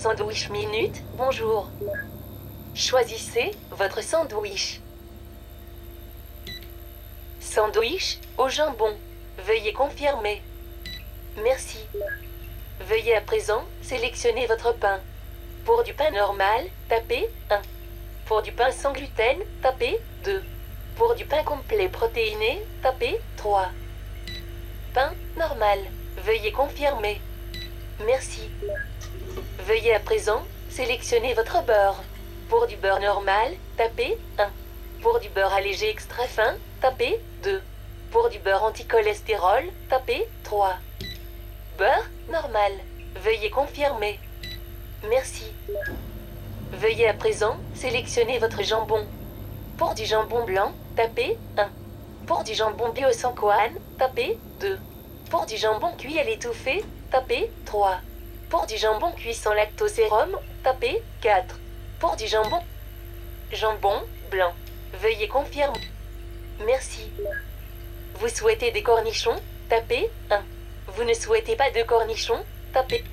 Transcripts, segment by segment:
Sandwich minute, bonjour. Choisissez votre sandwich. Sandwich au jambon. Veuillez confirmer. Merci. Veuillez à présent sélectionner votre pain. Pour du pain normal, tapez 1. Pour du pain sans gluten, tapez 2. Pour du pain complet protéiné, tapez 3. Pain normal. Veuillez confirmer. Merci. Veuillez à présent sélectionner votre beurre. Pour du beurre normal, tapez 1. Pour du beurre allégé extra fin, tapez 2. Pour du beurre anticholestérol, tapez 3. Beurre normal. Veuillez confirmer. Merci. Veuillez à présent sélectionner votre jambon. Pour du jambon blanc, tapez 1. Pour du jambon bio sans coane, tapez 2. Pour du jambon cuit à l'étouffée, tapez 3. Pour du jambon cuit sans lactosérum, tapez 4. Pour du jambon jambon blanc, veuillez confirmer. Merci. Vous souhaitez des cornichons Tapez 1. Vous ne souhaitez pas de cornichons Tapez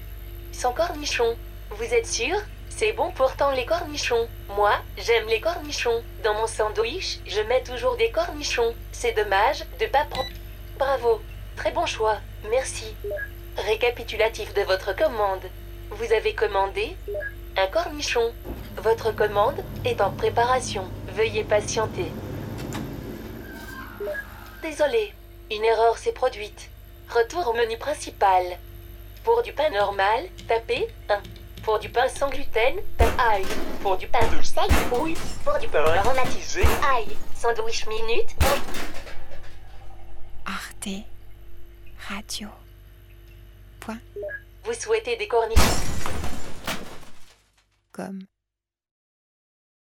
sans cornichons. Vous êtes sûr? C'est bon pourtant les cornichons. Moi, j'aime les cornichons. Dans mon sandwich, je mets toujours des cornichons. C'est dommage de pas prendre. Bravo. Très bon choix. Merci. Récapitulatif de votre commande. Vous avez commandé un cornichon. Votre commande est en préparation. Veuillez patienter. Désolé, une erreur s'est produite. Retour au menu principal. Pour du pain normal, tapez 1. Pour du pain sans gluten, tapez aïe. Pour du pain oui. Pour du pain aromatisé, aïe. Sandwich minute. Arte Radio. Vous souhaitez des cornichons? Com.